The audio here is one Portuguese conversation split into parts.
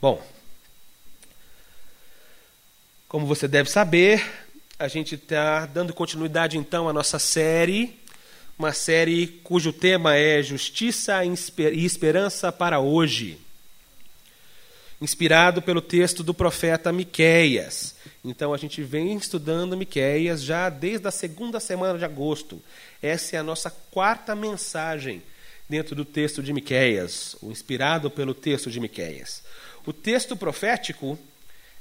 Bom, como você deve saber, a gente está dando continuidade então à nossa série, uma série cujo tema é Justiça e Esperança para hoje. Inspirado pelo texto do profeta Miqueias. Então a gente vem estudando Miqueias já desde a segunda semana de agosto. Essa é a nossa quarta mensagem dentro do texto de Miqueias, inspirado pelo texto de Miqueias. O texto profético,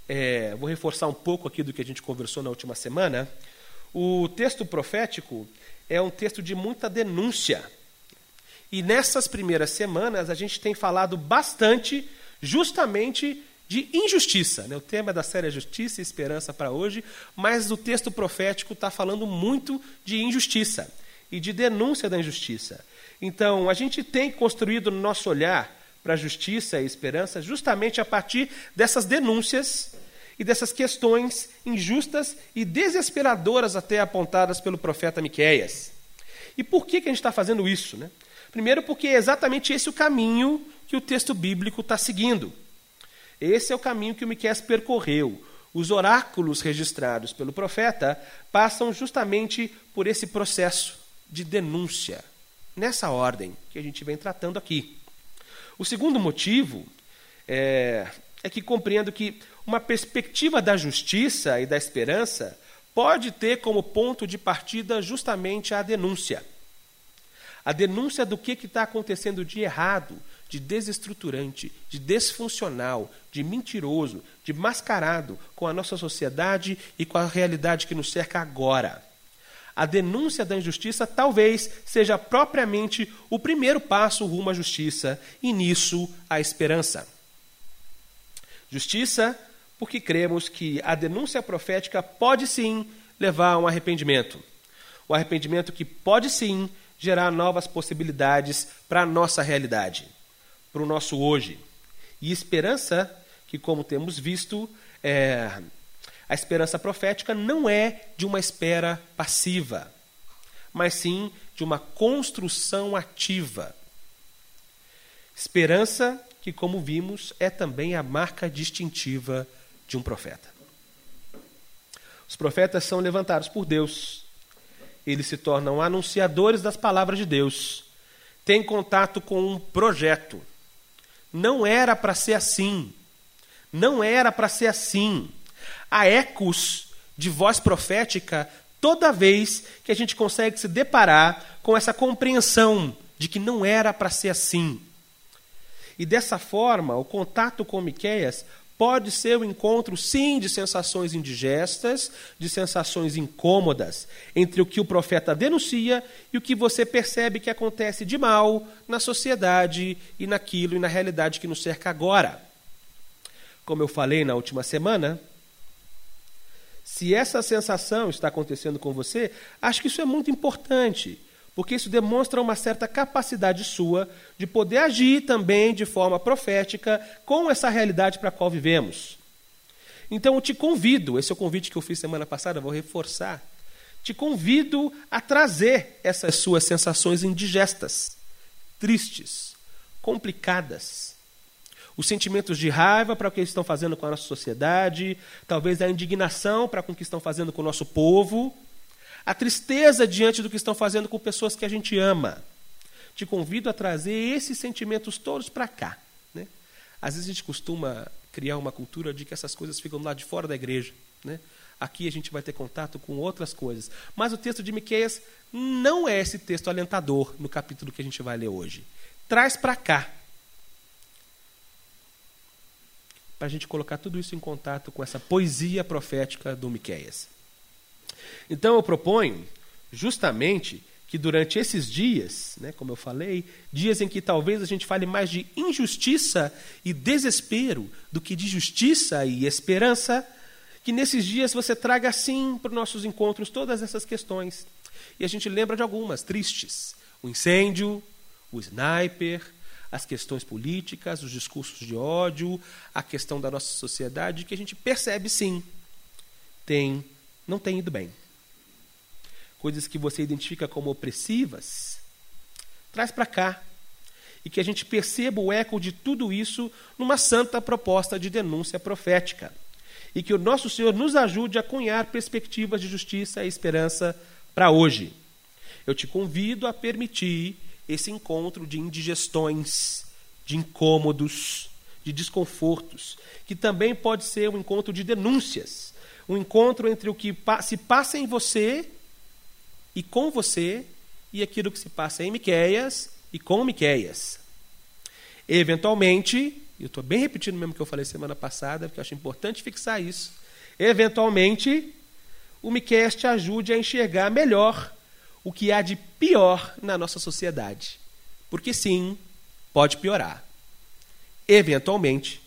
é, vou reforçar um pouco aqui do que a gente conversou na última semana. O texto profético é um texto de muita denúncia. E nessas primeiras semanas a gente tem falado bastante justamente de injustiça. Né? O tema da série é Justiça e Esperança para hoje, mas o texto profético está falando muito de injustiça e de denúncia da injustiça. Então, a gente tem construído no nosso olhar para justiça e esperança justamente a partir dessas denúncias e dessas questões injustas e desesperadoras até apontadas pelo profeta Miqueias. E por que, que a gente está fazendo isso? Né? Primeiro, porque é exatamente esse o caminho que o texto bíblico está seguindo. Esse é o caminho que o Miqueias percorreu. Os oráculos registrados pelo profeta passam justamente por esse processo de denúncia, nessa ordem que a gente vem tratando aqui. O segundo motivo é, é que compreendo que uma perspectiva da justiça e da esperança pode ter como ponto de partida justamente a denúncia. A denúncia do que está acontecendo de errado, de desestruturante, de desfuncional, de mentiroso, de mascarado com a nossa sociedade e com a realidade que nos cerca agora a denúncia da injustiça talvez seja propriamente o primeiro passo rumo à justiça e nisso a esperança. Justiça, porque cremos que a denúncia profética pode sim levar a um arrependimento. O arrependimento que pode sim gerar novas possibilidades para a nossa realidade, para o nosso hoje. E esperança, que, como temos visto, é, a esperança profética não é de uma espera passiva, mas sim de uma construção ativa. Esperança que, como vimos, é também a marca distintiva de um profeta. Os profetas são levantados por Deus. Eles se tornam anunciadores das palavras de Deus. Têm contato com um projeto. Não era para ser assim. Não era para ser assim. Há ecos de voz profética toda vez que a gente consegue se deparar com essa compreensão de que não era para ser assim. E dessa forma, o contato com Miqueias pode ser o encontro, sim, de sensações indigestas, de sensações incômodas, entre o que o profeta denuncia e o que você percebe que acontece de mal na sociedade e naquilo e na realidade que nos cerca agora. Como eu falei na última semana, se essa sensação está acontecendo com você, acho que isso é muito importante, porque isso demonstra uma certa capacidade sua de poder agir também de forma profética com essa realidade para a qual vivemos. Então eu te convido, esse é o convite que eu fiz semana passada, vou reforçar. Te convido a trazer essas suas sensações indigestas, tristes, complicadas, os sentimentos de raiva para o que eles estão fazendo com a nossa sociedade, talvez a indignação para com o que estão fazendo com o nosso povo, a tristeza diante do que estão fazendo com pessoas que a gente ama. Te convido a trazer esses sentimentos todos para cá. Né? Às vezes a gente costuma criar uma cultura de que essas coisas ficam lá de fora da igreja. Né? Aqui a gente vai ter contato com outras coisas. Mas o texto de Miqueias não é esse texto alentador no capítulo que a gente vai ler hoje. Traz para cá para a gente colocar tudo isso em contato com essa poesia profética do Miqueias. Então eu proponho justamente que durante esses dias, né, como eu falei, dias em que talvez a gente fale mais de injustiça e desespero do que de justiça e esperança, que nesses dias você traga assim para os nossos encontros todas essas questões. E a gente lembra de algumas tristes: o incêndio, o sniper, as questões políticas, os discursos de ódio, a questão da nossa sociedade, que a gente percebe sim, tem, não tem ido bem. Coisas que você identifica como opressivas, traz para cá. e que a gente perceba o eco de tudo isso numa santa proposta de denúncia profética. E que o nosso Senhor nos ajude a cunhar perspectivas de justiça e esperança para hoje. Eu te convido a permitir esse encontro de indigestões, de incômodos, de desconfortos, que também pode ser um encontro de denúncias, um encontro entre o que se passa em você e com você e aquilo que se passa em Miqueias e com Miqueias. Eventualmente, eu estou bem repetindo mesmo que eu falei semana passada, porque eu acho importante fixar isso. Eventualmente, o Miqueias te ajude a enxergar melhor o que há de pior na nossa sociedade. Porque sim, pode piorar. Eventualmente,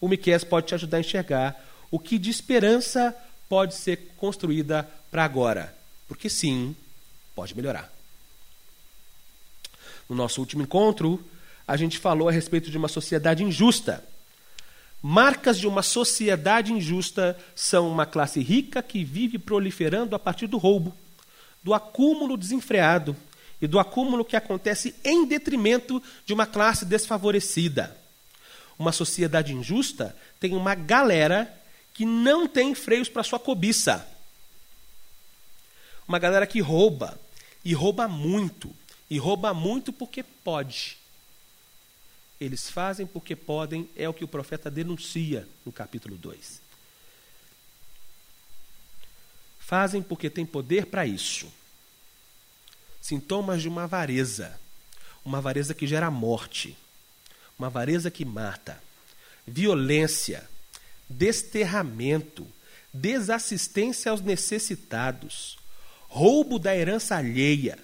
o Miqueias pode te ajudar a enxergar o que de esperança pode ser construída para agora. Porque sim, pode melhorar. No nosso último encontro, a gente falou a respeito de uma sociedade injusta. Marcas de uma sociedade injusta são uma classe rica que vive proliferando a partir do roubo, do acúmulo desenfreado e do acúmulo que acontece em detrimento de uma classe desfavorecida. Uma sociedade injusta tem uma galera que não tem freios para sua cobiça. Uma galera que rouba, e rouba muito, e rouba muito porque pode. Eles fazem porque podem, é o que o profeta denuncia no capítulo 2. Fazem porque têm poder para isso. Sintomas de uma avareza. Uma avareza que gera morte. Uma avareza que mata. Violência. Desterramento. Desassistência aos necessitados. Roubo da herança alheia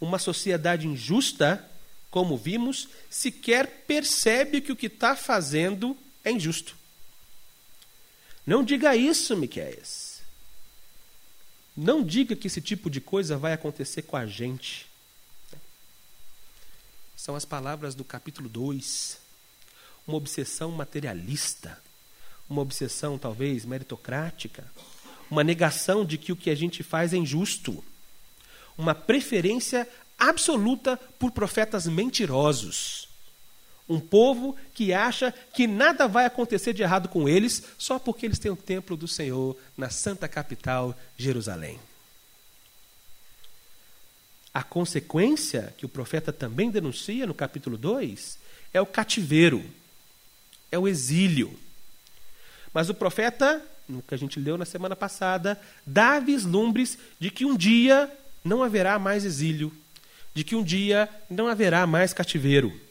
uma sociedade injusta, como vimos, sequer percebe que o que está fazendo é injusto. Não diga isso, Miquéias. Não diga que esse tipo de coisa vai acontecer com a gente. São as palavras do capítulo 2. Uma obsessão materialista, uma obsessão talvez meritocrática, uma negação de que o que a gente faz é injusto uma preferência absoluta por profetas mentirosos. Um povo que acha que nada vai acontecer de errado com eles só porque eles têm o templo do Senhor na santa capital, Jerusalém. A consequência que o profeta também denuncia no capítulo 2 é o cativeiro, é o exílio. Mas o profeta, no que a gente leu na semana passada, dá vislumbres de que um dia não haverá mais exílio, de que um dia não haverá mais cativeiro.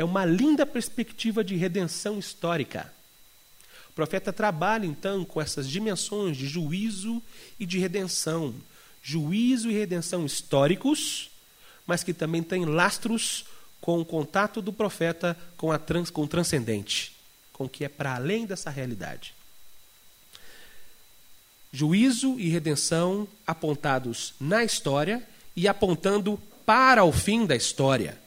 É uma linda perspectiva de redenção histórica. O profeta trabalha então com essas dimensões de juízo e de redenção. Juízo e redenção históricos, mas que também têm lastros com o contato do profeta com, a trans, com o transcendente, com o que é para além dessa realidade. Juízo e redenção apontados na história e apontando para o fim da história.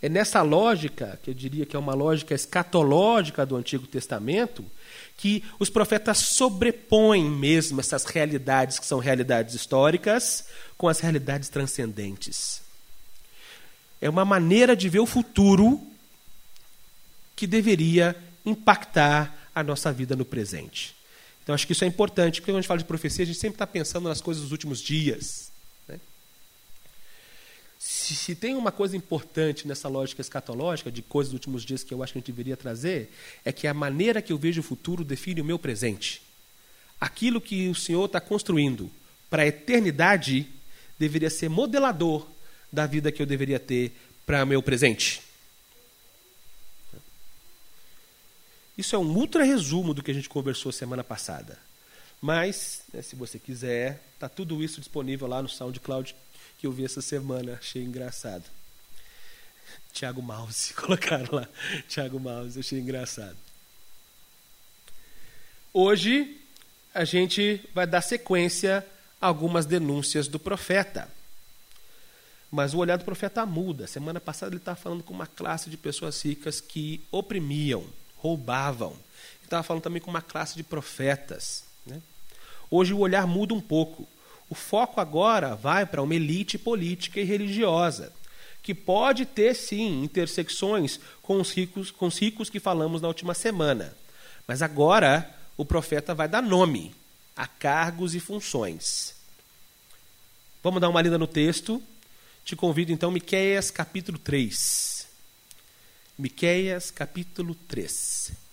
É nessa lógica, que eu diria que é uma lógica escatológica do Antigo Testamento, que os profetas sobrepõem mesmo essas realidades que são realidades históricas com as realidades transcendentes. É uma maneira de ver o futuro que deveria impactar a nossa vida no presente. Então acho que isso é importante, porque quando a gente fala de profecia, a gente sempre está pensando nas coisas dos últimos dias. Se, se, tem uma coisa importante nessa lógica escatológica de coisas dos últimos dias que eu acho que a gente deveria trazer, é que a maneira que eu vejo o futuro define o meu presente. Aquilo que o Senhor está construindo para a eternidade deveria ser modelador da vida que eu deveria ter para o meu presente. Isso é um ultra resumo do que a gente conversou semana passada. Mas, né, se você quiser, está tudo isso disponível lá no SoundCloud que eu vi essa semana. Achei engraçado. Tiago Mouse, colocaram lá. Tiago Mouse, achei engraçado. Hoje, a gente vai dar sequência a algumas denúncias do profeta. Mas o olhar do profeta muda. Semana passada ele estava falando com uma classe de pessoas ricas que oprimiam roubavam. Estava falando também com uma classe de profetas. Né? Hoje o olhar muda um pouco. O foco agora vai para uma elite política e religiosa, que pode ter sim intersecções com os ricos, com os ricos que falamos na última semana. Mas agora o profeta vai dar nome a cargos e funções. Vamos dar uma lida no texto. Te convido então, Miqueias capítulo 3. Miqueias capítulo 3.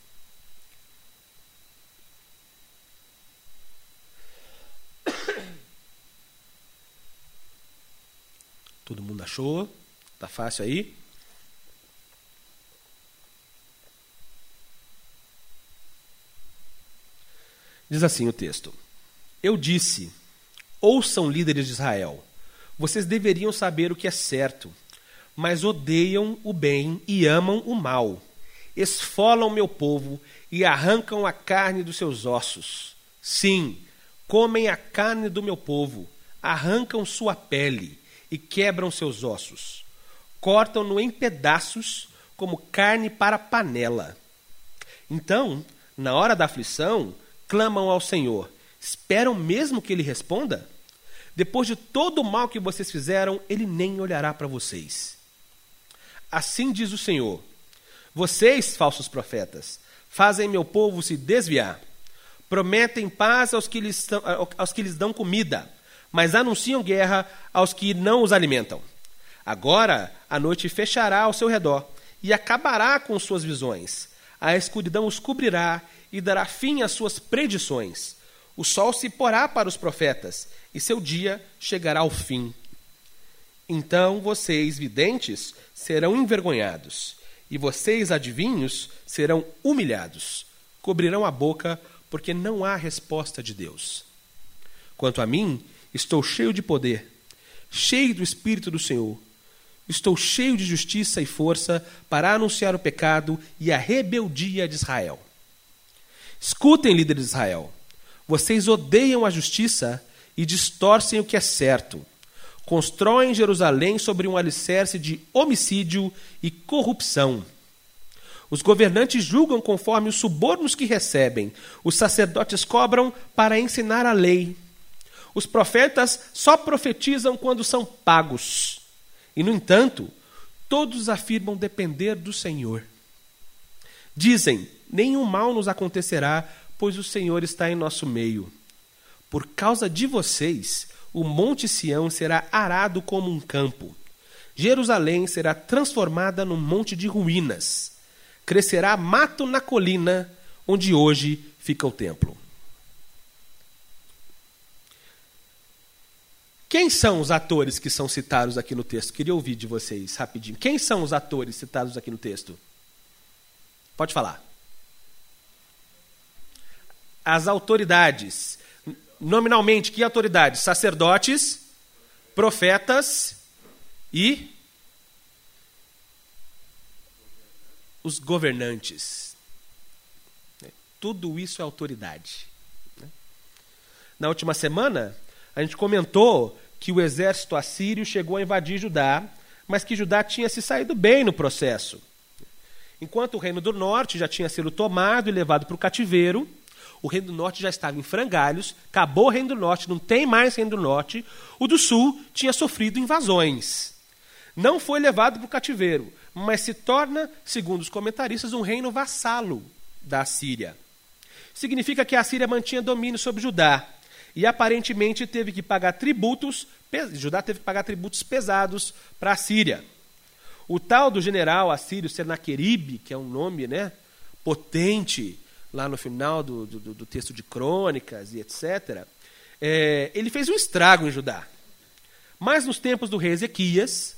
Todo mundo achou? Tá fácil aí? Diz assim o texto: Eu disse: Ouçam líderes de Israel, vocês deveriam saber o que é certo, mas odeiam o bem e amam o mal. Esfolam meu povo e arrancam a carne dos seus ossos. Sim, comem a carne do meu povo, arrancam sua pele e quebram seus ossos. Cortam-no em pedaços como carne para panela. Então, na hora da aflição, clamam ao Senhor. Esperam mesmo que ele responda? Depois de todo o mal que vocês fizeram, ele nem olhará para vocês. Assim diz o Senhor: Vocês, falsos profetas, fazem meu povo se desviar. Prometem paz aos que lhes, aos que lhes dão comida, mas anunciam guerra aos que não os alimentam. Agora a noite fechará ao seu redor e acabará com suas visões. A escuridão os cobrirá e dará fim às suas predições. O sol se porá para os profetas e seu dia chegará ao fim. Então vocês, videntes, serão envergonhados, e vocês, adivinhos, serão humilhados. Cobrirão a boca, porque não há resposta de Deus. Quanto a mim, estou cheio de poder, cheio do Espírito do Senhor. Estou cheio de justiça e força para anunciar o pecado e a rebeldia de Israel. Escutem, líderes de Israel. Vocês odeiam a justiça e distorcem o que é certo. Constroem Jerusalém sobre um alicerce de homicídio e corrupção. Os governantes julgam conforme os subornos que recebem. Os sacerdotes cobram para ensinar a lei. Os profetas só profetizam quando são pagos. E, no entanto, todos afirmam depender do Senhor. Dizem: nenhum mal nos acontecerá, pois o Senhor está em nosso meio. Por causa de vocês, o monte Sião será arado como um campo. Jerusalém será transformada num monte de ruínas. Crescerá mato na colina, onde hoje fica o templo. Quem são os atores que são citados aqui no texto? Queria ouvir de vocês rapidinho. Quem são os atores citados aqui no texto? Pode falar. As autoridades. Nominalmente, que autoridades? Sacerdotes, profetas e os governantes. Tudo isso é autoridade. Na última semana, a gente comentou que o exército assírio chegou a invadir Judá, mas que Judá tinha se saído bem no processo. Enquanto o reino do norte já tinha sido tomado e levado para o cativeiro, o reino do norte já estava em frangalhos, acabou o reino do norte, não tem mais reino do norte. O do sul tinha sofrido invasões. Não foi levado para o cativeiro, mas se torna, segundo os comentaristas, um reino vassalo da Síria. Significa que a Síria mantinha domínio sobre Judá e aparentemente teve que pagar tributos, Judá teve que pagar tributos pesados para a Síria. O tal do general assírio Senaqueribe, que é um nome né, potente lá no final do, do, do texto de crônicas e etc., é, ele fez um estrago em Judá. Mas nos tempos do rei Ezequias,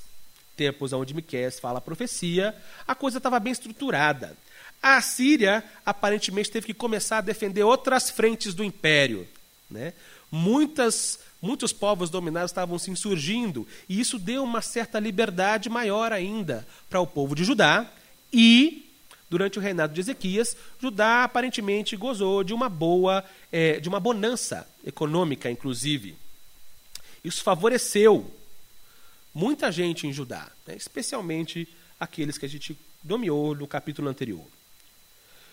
tempos onde Miqués fala a profecia, a coisa estava bem estruturada. A Síria aparentemente teve que começar a defender outras frentes do império. Né? Muitas Muitos povos dominados estavam se insurgindo, e isso deu uma certa liberdade maior ainda para o povo de Judá. E, durante o reinado de Ezequias, Judá aparentemente gozou de uma boa, é, de uma bonança econômica, inclusive. Isso favoreceu muita gente em Judá, né, especialmente aqueles que a gente nomeou no capítulo anterior.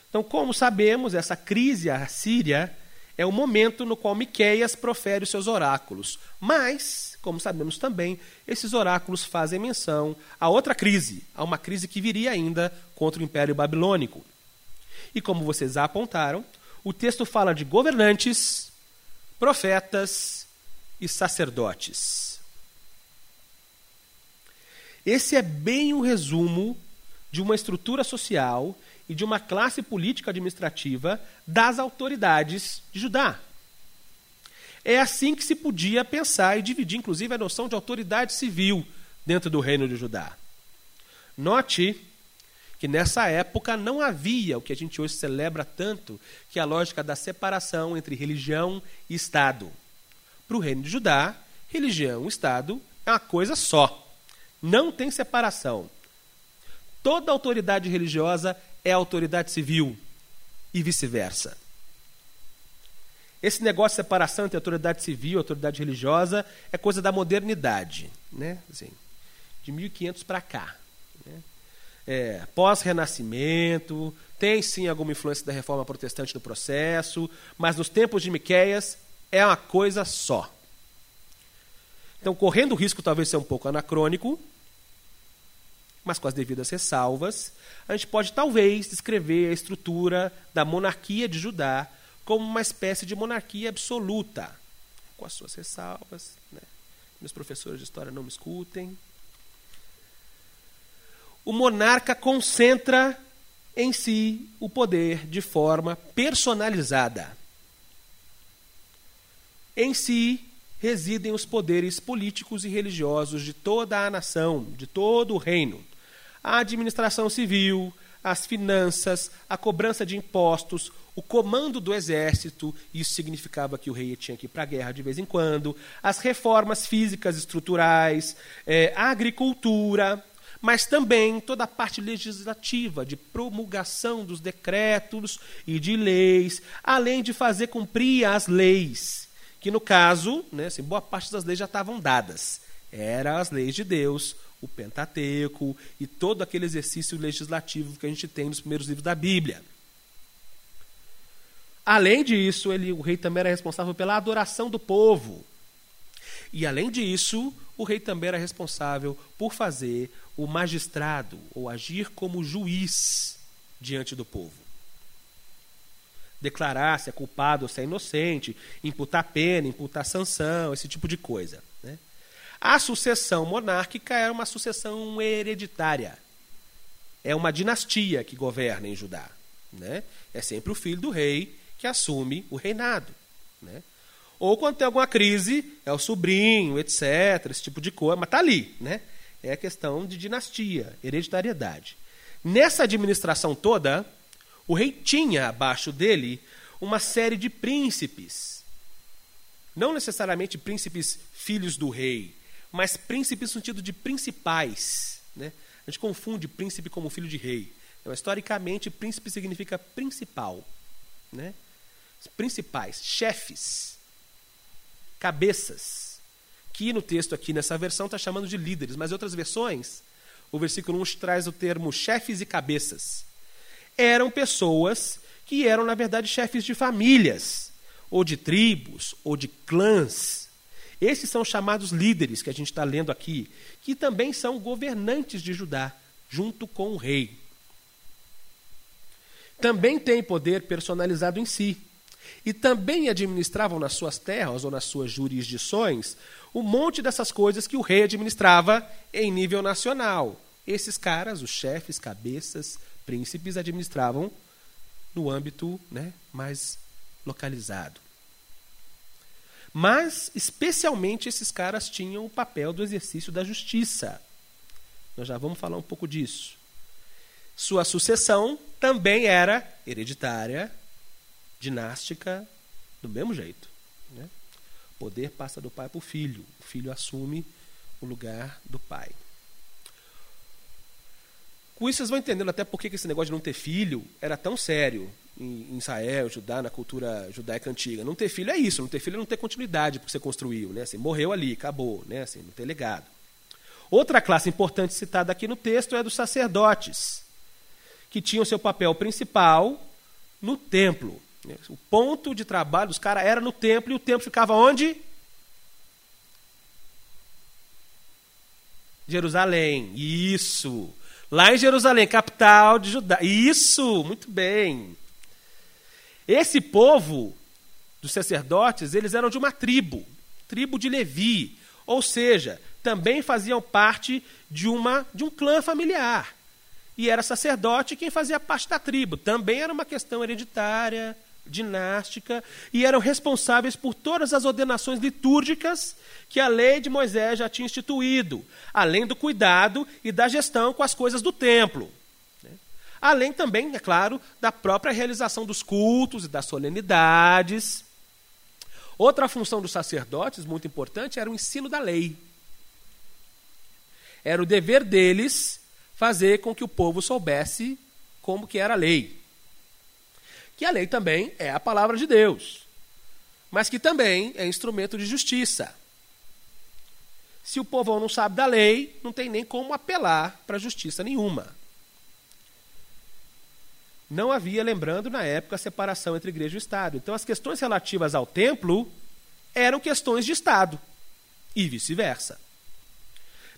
Então, como sabemos, essa crise assíria é o momento no qual Miqueias profere os seus oráculos. Mas, como sabemos também, esses oráculos fazem menção a outra crise, a uma crise que viria ainda contra o Império Babilônico. E como vocês apontaram, o texto fala de governantes, profetas e sacerdotes. Esse é bem o um resumo de uma estrutura social e de uma classe política administrativa das autoridades de Judá. É assim que se podia pensar e dividir, inclusive, a noção de autoridade civil dentro do reino de Judá. Note que nessa época não havia o que a gente hoje celebra tanto, que é a lógica da separação entre religião e Estado. Para o reino de Judá, religião e Estado é uma coisa só. Não tem separação. Toda autoridade religiosa é autoridade civil e vice-versa. Esse negócio de separação entre autoridade civil e autoridade religiosa é coisa da modernidade, né? Assim, de 1500 para cá. Né? É, Pós-renascimento, tem sim alguma influência da reforma protestante no processo, mas nos tempos de Miqueias é uma coisa só. Então, correndo o risco talvez ser um pouco anacrônico, mas com as devidas ressalvas, a gente pode talvez descrever a estrutura da monarquia de Judá como uma espécie de monarquia absoluta, com as suas ressalvas. Né? Meus professores de história não me escutem. O monarca concentra em si o poder de forma personalizada. Em si residem os poderes políticos e religiosos de toda a nação, de todo o reino a administração civil, as finanças, a cobrança de impostos, o comando do exército, isso significava que o rei tinha que ir para a guerra de vez em quando, as reformas físicas estruturais, é, a agricultura, mas também toda a parte legislativa, de promulgação dos decretos e de leis, além de fazer cumprir as leis, que no caso, né, assim, boa parte das leis já estavam dadas. Eram as leis de Deus, o Pentateuco e todo aquele exercício legislativo que a gente tem nos primeiros livros da Bíblia. Além disso, ele, o rei também era responsável pela adoração do povo. E além disso, o rei também era responsável por fazer o magistrado ou agir como juiz diante do povo. Declarar se é culpado ou se é inocente, imputar pena, imputar sanção, esse tipo de coisa. A sucessão monárquica é uma sucessão hereditária. É uma dinastia que governa em Judá. Né? É sempre o filho do rei que assume o reinado. Né? Ou quando tem alguma crise, é o sobrinho, etc., esse tipo de coisa, mas está ali. Né? É a questão de dinastia, hereditariedade. Nessa administração toda, o rei tinha abaixo dele uma série de príncipes. Não necessariamente príncipes filhos do rei, mas príncipes no sentido de principais. Né? A gente confunde príncipe como filho de rei. Então, historicamente, príncipe significa principal. Né? Principais, chefes, cabeças. Que no texto aqui, nessa versão, está chamando de líderes, mas em outras versões, o versículo 1 traz o termo chefes e cabeças. Eram pessoas que eram, na verdade, chefes de famílias, ou de tribos, ou de clãs esses são chamados líderes que a gente está lendo aqui, que também são governantes de Judá, junto com o rei. Também têm poder personalizado em si. E também administravam nas suas terras ou nas suas jurisdições um monte dessas coisas que o rei administrava em nível nacional. Esses caras, os chefes, cabeças, príncipes, administravam no âmbito né, mais localizado. Mas, especialmente, esses caras tinham o papel do exercício da justiça. Nós já vamos falar um pouco disso. Sua sucessão também era hereditária, dinástica, do mesmo jeito. Né? O poder passa do pai para o filho. O filho assume o lugar do pai. Com isso, vocês vão entendendo até por que esse negócio de não ter filho era tão sério em Israel, Judá, na cultura judaica antiga. Não ter filho é isso, não ter filho é não ter continuidade porque você construiu, né? Assim, morreu ali, acabou, né? Assim, não ter legado. Outra classe importante citada aqui no texto é dos sacerdotes, que tinham seu papel principal no templo. O ponto de trabalho dos caras era no templo e o templo ficava onde? Jerusalém. Isso. Lá em Jerusalém, capital de Judá. Isso, muito bem. Esse povo dos sacerdotes, eles eram de uma tribo, tribo de Levi, ou seja, também faziam parte de uma de um clã familiar. E era sacerdote quem fazia parte da tribo. Também era uma questão hereditária, dinástica, e eram responsáveis por todas as ordenações litúrgicas que a lei de Moisés já tinha instituído, além do cuidado e da gestão com as coisas do templo. Além também, é claro, da própria realização dos cultos e das solenidades. Outra função dos sacerdotes, muito importante, era o ensino da lei. Era o dever deles fazer com que o povo soubesse como que era a lei. Que a lei também é a palavra de Deus, mas que também é instrumento de justiça. Se o povo não sabe da lei, não tem nem como apelar para justiça nenhuma. Não havia, lembrando, na época, a separação entre igreja e Estado. Então, as questões relativas ao templo eram questões de Estado e vice-versa.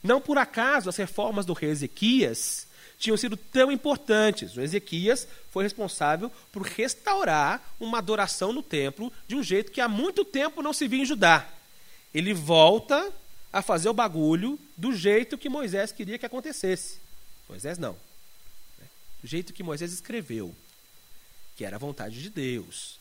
Não por acaso as reformas do rei Ezequias tinham sido tão importantes. O Ezequias foi responsável por restaurar uma adoração no templo de um jeito que há muito tempo não se via em Judá. Ele volta a fazer o bagulho do jeito que Moisés queria que acontecesse. Moisés não. Do jeito que Moisés escreveu, que era a vontade de Deus.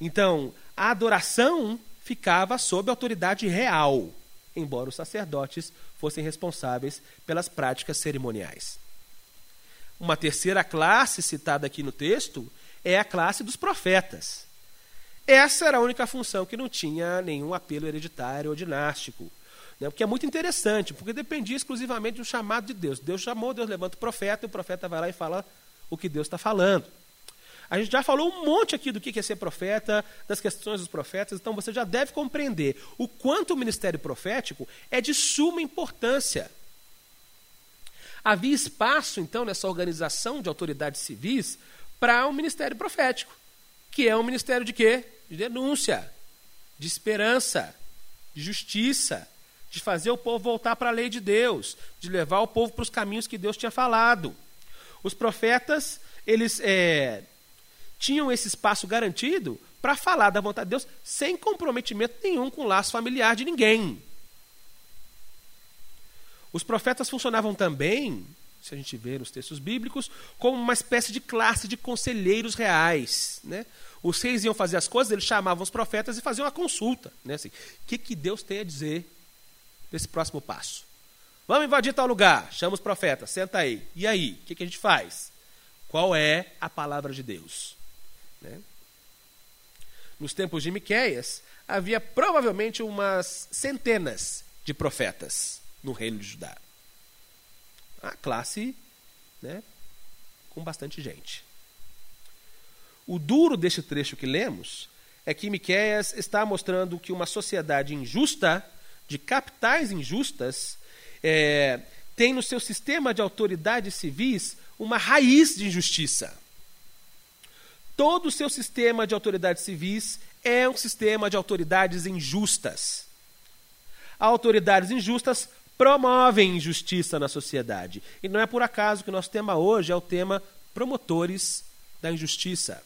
Então, a adoração ficava sob autoridade real, embora os sacerdotes fossem responsáveis pelas práticas cerimoniais. Uma terceira classe citada aqui no texto é a classe dos profetas. Essa era a única função que não tinha nenhum apelo hereditário ou dinástico. Né? Porque é muito interessante, porque dependia exclusivamente do chamado de Deus. Deus chamou, Deus levanta o profeta, e o profeta vai lá e fala o que Deus está falando. A gente já falou um monte aqui do que é ser profeta, das questões dos profetas, então você já deve compreender o quanto o ministério profético é de suma importância. Havia espaço, então, nessa organização de autoridades civis para o um ministério profético, que é um ministério de quê? de denúncia, de esperança, de justiça, de fazer o povo voltar para a lei de Deus, de levar o povo para os caminhos que Deus tinha falado. Os profetas, eles é, tinham esse espaço garantido para falar da vontade de Deus sem comprometimento nenhum com o laço familiar de ninguém. Os profetas funcionavam também, se a gente ver nos textos bíblicos, como uma espécie de classe de conselheiros reais. Né? Os reis iam fazer as coisas, eles chamavam os profetas e faziam uma consulta. Né? Assim, o que, que Deus tem a dizer nesse próximo passo? Vamos invadir tal lugar. Chama os profetas, senta aí. E aí? O que, que a gente faz? Qual é a palavra de Deus? Né? Nos tempos de Miquéias, havia provavelmente umas centenas de profetas no reino de Judá. A classe né, com bastante gente. O duro deste trecho que lemos é que Miqueias está mostrando que uma sociedade injusta, de capitais injustas, é, tem no seu sistema de autoridades civis uma raiz de injustiça. Todo o seu sistema de autoridades civis é um sistema de autoridades injustas. Autoridades injustas promovem injustiça na sociedade. E não é por acaso que nosso tema hoje é o tema promotores da injustiça.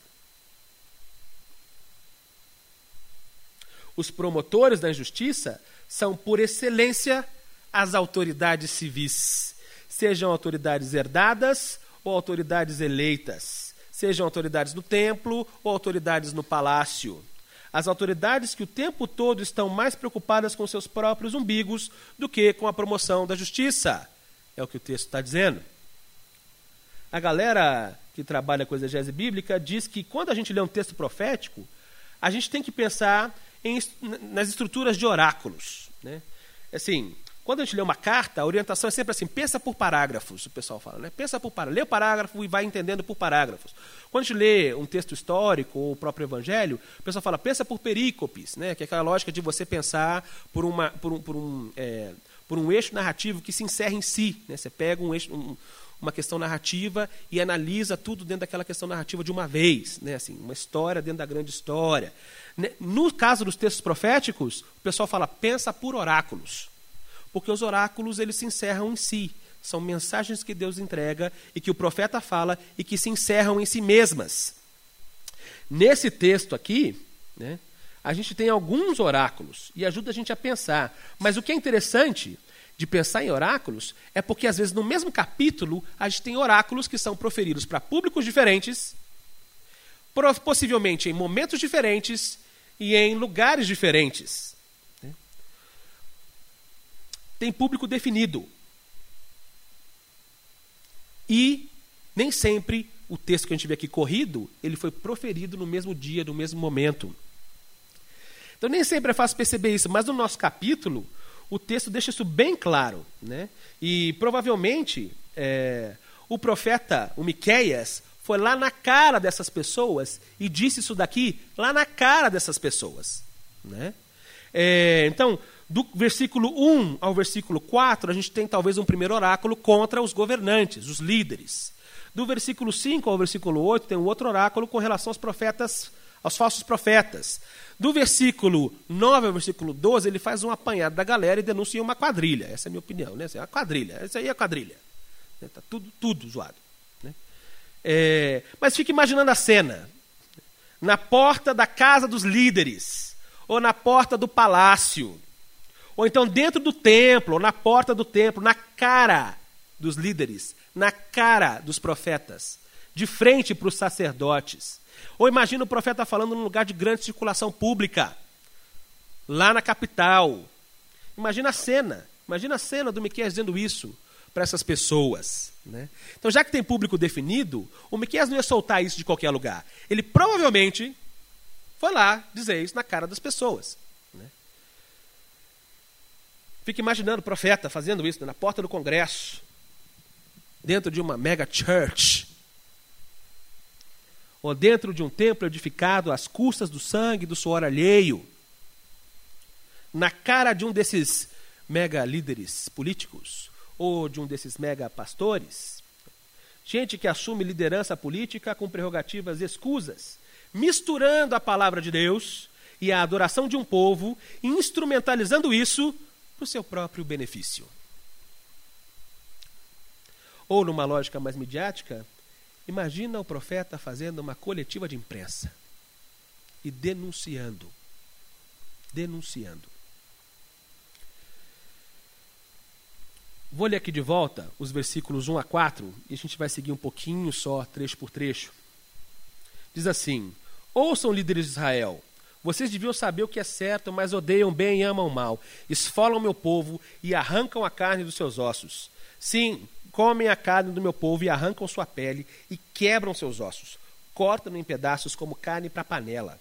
Os promotores da injustiça são, por excelência, as autoridades civis, sejam autoridades herdadas ou autoridades eleitas, sejam autoridades no templo ou autoridades no palácio. As autoridades que o tempo todo estão mais preocupadas com seus próprios umbigos do que com a promoção da justiça. É o que o texto está dizendo. A galera que trabalha com exegese bíblica diz que quando a gente lê um texto profético, a gente tem que pensar em, nas estruturas de oráculos. Né? Assim, quando a gente lê uma carta, a orientação é sempre assim: pensa por parágrafos, o pessoal fala, né? Pensa por parágrafos, lê o parágrafo e vai entendendo por parágrafos. Quando a gente lê um texto histórico ou o próprio evangelho, o pessoal fala, pensa por perícopes, né? Que é aquela lógica de você pensar por, uma, por um, por um, é, por um eixo narrativo que se encerra em si. Né? Você pega um eixo, um, uma questão narrativa e analisa tudo dentro daquela questão narrativa de uma vez, né? assim, uma história dentro da grande história. Né? No caso dos textos proféticos, o pessoal fala, pensa por oráculos, porque os oráculos eles se encerram em si. São mensagens que Deus entrega e que o profeta fala e que se encerram em si mesmas. Nesse texto aqui, né, a gente tem alguns oráculos e ajuda a gente a pensar. Mas o que é interessante de pensar em oráculos é porque, às vezes, no mesmo capítulo, a gente tem oráculos que são proferidos para públicos diferentes, possivelmente em momentos diferentes e em lugares diferentes. Né. Tem público definido. E nem sempre o texto que a gente vê aqui corrido, ele foi proferido no mesmo dia, no mesmo momento. Então nem sempre é fácil perceber isso, mas no nosso capítulo, o texto deixa isso bem claro. Né? E provavelmente é, o profeta, o Miqueias, foi lá na cara dessas pessoas e disse isso daqui lá na cara dessas pessoas. Né? É, então, do versículo 1 ao versículo 4, a gente tem talvez um primeiro oráculo contra os governantes, os líderes. Do versículo 5 ao versículo 8, tem um outro oráculo com relação aos profetas, aos falsos profetas. Do versículo 9 ao versículo 12, ele faz um apanhado da galera e denuncia uma quadrilha. Essa é a minha opinião, né? É uma quadrilha. Essa aí é quadrilha. Está tudo, tudo zoado. Né? É, mas fique imaginando a cena. Na porta da casa dos líderes, ou na porta do palácio, ou então dentro do templo, ou na porta do templo, na cara dos líderes, na cara dos profetas, de frente para os sacerdotes. Ou imagina o profeta falando num lugar de grande circulação pública, lá na capital. Imagina a cena, imagina a cena do Miqueias dizendo isso para essas pessoas. Né? Então, já que tem público definido, o Miqueias não ia soltar isso de qualquer lugar. Ele provavelmente foi lá dizer isso na cara das pessoas. Fica imaginando o profeta fazendo isso na porta do Congresso, dentro de uma mega church, ou dentro de um templo edificado às custas do sangue e do suor alheio, na cara de um desses mega líderes políticos, ou de um desses mega pastores, gente que assume liderança política com prerrogativas escusas, misturando a palavra de Deus e a adoração de um povo, e instrumentalizando isso para o seu próprio benefício. Ou, numa lógica mais midiática, imagina o profeta fazendo uma coletiva de imprensa e denunciando. Denunciando. Vou ler aqui de volta os versículos 1 a 4 e a gente vai seguir um pouquinho só, trecho por trecho. Diz assim: Ouçam, líderes de Israel, vocês deviam saber o que é certo, mas odeiam bem e amam mal. Esfolam meu povo e arrancam a carne dos seus ossos. Sim, comem a carne do meu povo e arrancam sua pele e quebram seus ossos. Cortam em pedaços como carne para panela.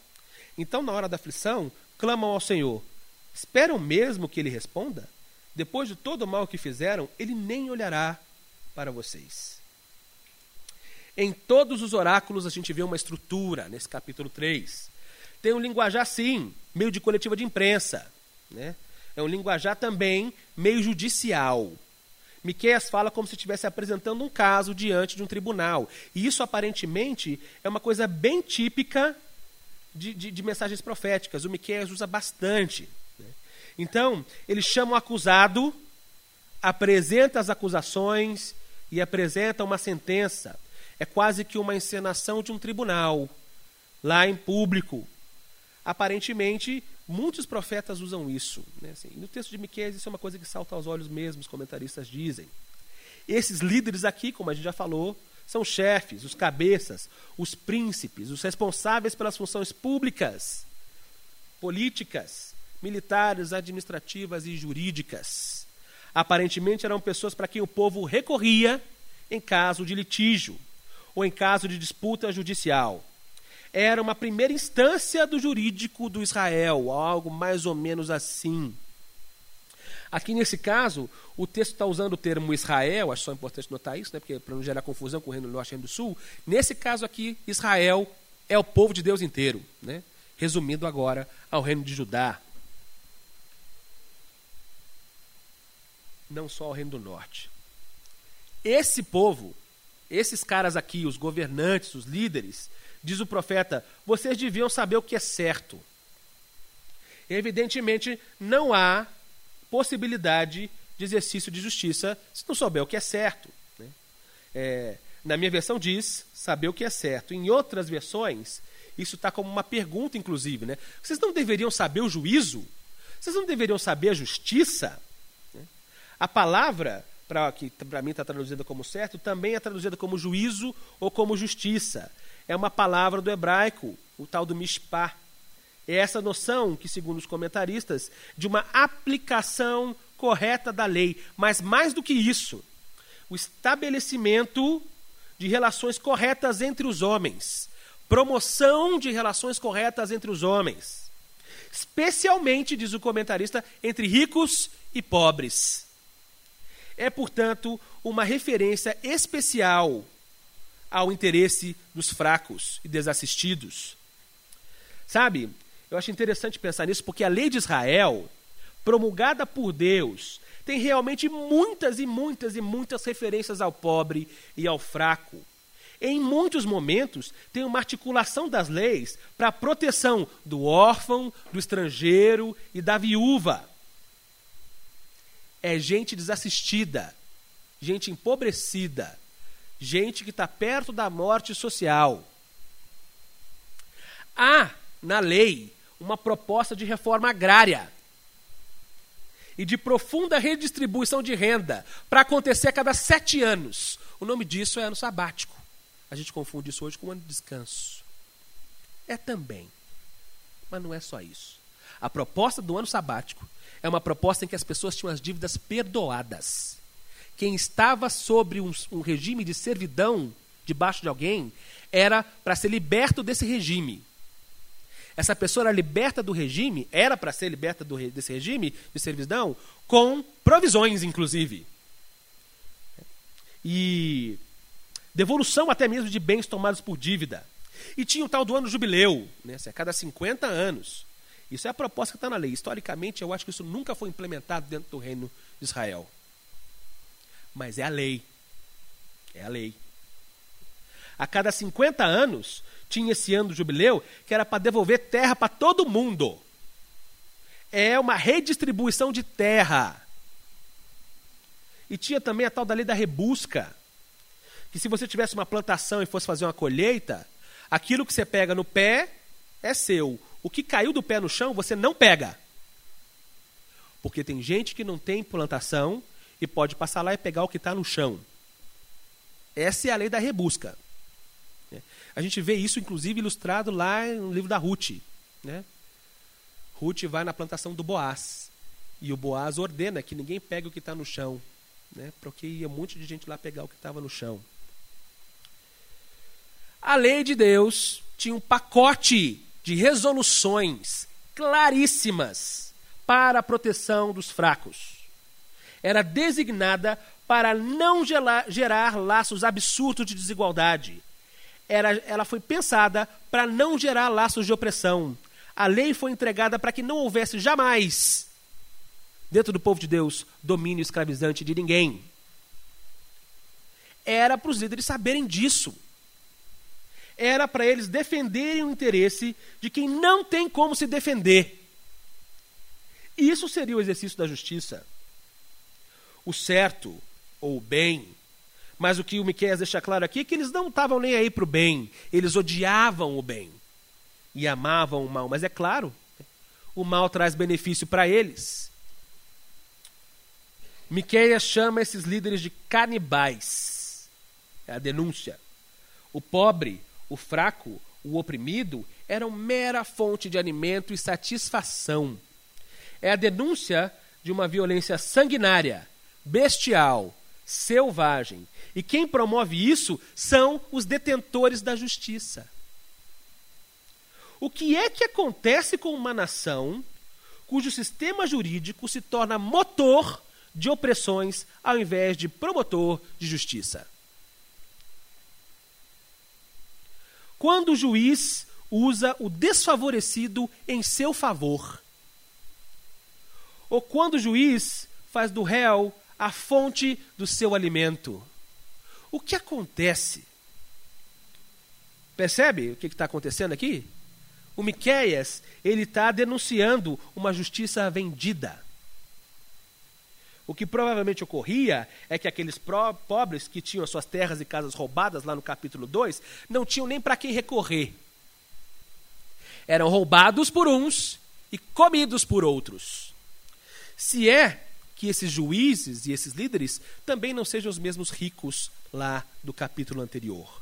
Então, na hora da aflição, clamam ao Senhor. Esperam mesmo que ele responda? Depois de todo o mal que fizeram, ele nem olhará para vocês. Em todos os oráculos a gente vê uma estrutura nesse capítulo 3 tem um linguajar, sim, meio de coletiva de imprensa. Né? É um linguajar também meio judicial. Miqueias fala como se estivesse apresentando um caso diante de um tribunal. E isso, aparentemente, é uma coisa bem típica de, de, de mensagens proféticas. O Miqueias usa bastante. Né? Então, ele chama o acusado, apresenta as acusações e apresenta uma sentença. É quase que uma encenação de um tribunal, lá em público. Aparentemente, muitos profetas usam isso. Né? Assim, no texto de Miqueias, isso é uma coisa que salta aos olhos mesmo, os comentaristas dizem. Esses líderes aqui, como a gente já falou, são chefes, os cabeças, os príncipes, os responsáveis pelas funções públicas, políticas, militares, administrativas e jurídicas. Aparentemente eram pessoas para quem o povo recorria em caso de litígio ou em caso de disputa judicial era uma primeira instância do jurídico do Israel, algo mais ou menos assim. Aqui nesse caso, o texto está usando o termo Israel, acho só importante notar isso, né, porque para não gerar confusão com o Reino do Norte e o Reino do Sul. Nesse caso aqui, Israel é o povo de Deus inteiro, né? resumindo agora ao Reino de Judá. Não só ao Reino do Norte. Esse povo, esses caras aqui, os governantes, os líderes, diz o profeta, vocês deviam saber o que é certo. Evidentemente, não há possibilidade de exercício de justiça se não souber o que é certo. Né? É, na minha versão diz saber o que é certo. Em outras versões, isso está como uma pergunta, inclusive. Né? Vocês não deveriam saber o juízo? Vocês não deveriam saber a justiça? Né? A palavra, pra, que para mim está traduzida como certo, também é traduzida como juízo ou como justiça. É uma palavra do hebraico, o tal do mishpah. É essa noção que, segundo os comentaristas, de uma aplicação correta da lei. Mas mais do que isso, o estabelecimento de relações corretas entre os homens. Promoção de relações corretas entre os homens. Especialmente, diz o comentarista, entre ricos e pobres. É, portanto, uma referência especial ao interesse dos fracos e desassistidos. Sabe, eu acho interessante pensar nisso porque a lei de Israel, promulgada por Deus, tem realmente muitas e muitas e muitas referências ao pobre e ao fraco. Em muitos momentos, tem uma articulação das leis para a proteção do órfão, do estrangeiro e da viúva. É gente desassistida, gente empobrecida, gente que está perto da morte social. Há na lei uma proposta de reforma agrária e de profunda redistribuição de renda para acontecer a cada sete anos. O nome disso é ano sabático. A gente confunde isso hoje com ano de descanso. É também. Mas não é só isso. A proposta do ano sabático é uma proposta em que as pessoas tinham as dívidas perdoadas. Quem estava sobre um, um regime de servidão debaixo de alguém era para ser liberto desse regime essa pessoa era liberta do regime, era para ser liberta do, desse regime de servidão, com provisões, inclusive. E devolução até mesmo de bens tomados por dívida. E tinha o tal do ano jubileu, né, a cada 50 anos. Isso é a proposta que está na lei. Historicamente, eu acho que isso nunca foi implementado dentro do reino de Israel. Mas é a lei. É a lei. A cada 50 anos, tinha esse ano do jubileu, que era para devolver terra para todo mundo. É uma redistribuição de terra. E tinha também a tal da lei da rebusca, que se você tivesse uma plantação e fosse fazer uma colheita, aquilo que você pega no pé é seu. O que caiu do pé no chão, você não pega. Porque tem gente que não tem plantação e pode passar lá e pegar o que está no chão. Essa é a lei da rebusca. A gente vê isso, inclusive, ilustrado lá no livro da Ruth. Né? Ruth vai na plantação do Boaz. E o Boaz ordena que ninguém pegue o que está no chão. Né? Porque ia um monte de gente lá pegar o que estava no chão. A lei de Deus tinha um pacote de resoluções claríssimas para a proteção dos fracos. Era designada para não gerar, gerar laços absurdos de desigualdade era, ela foi pensada para não gerar laços de opressão. A lei foi entregada para que não houvesse jamais, dentro do povo de Deus, domínio escravizante de ninguém. Era para os líderes saberem disso. Era para eles defenderem o interesse de quem não tem como se defender. Isso seria o exercício da justiça. O certo, ou o bem, mas o que o Miqueias deixa claro aqui é que eles não estavam nem aí para o bem, eles odiavam o bem e amavam o mal. Mas é claro, o mal traz benefício para eles. Miqueias chama esses líderes de canibais. É a denúncia. O pobre, o fraco, o oprimido eram mera fonte de alimento e satisfação. É a denúncia de uma violência sanguinária, bestial, selvagem. E quem promove isso são os detentores da justiça. O que é que acontece com uma nação cujo sistema jurídico se torna motor de opressões ao invés de promotor de justiça? Quando o juiz usa o desfavorecido em seu favor. Ou quando o juiz faz do réu a fonte do seu alimento. O que acontece? Percebe o que está acontecendo aqui? O Miqueias, ele está denunciando uma justiça vendida. O que provavelmente ocorria é que aqueles pobres que tinham suas terras e casas roubadas lá no capítulo 2 não tinham nem para quem recorrer. Eram roubados por uns e comidos por outros. Se é que esses juízes e esses líderes também não sejam os mesmos ricos lá do capítulo anterior.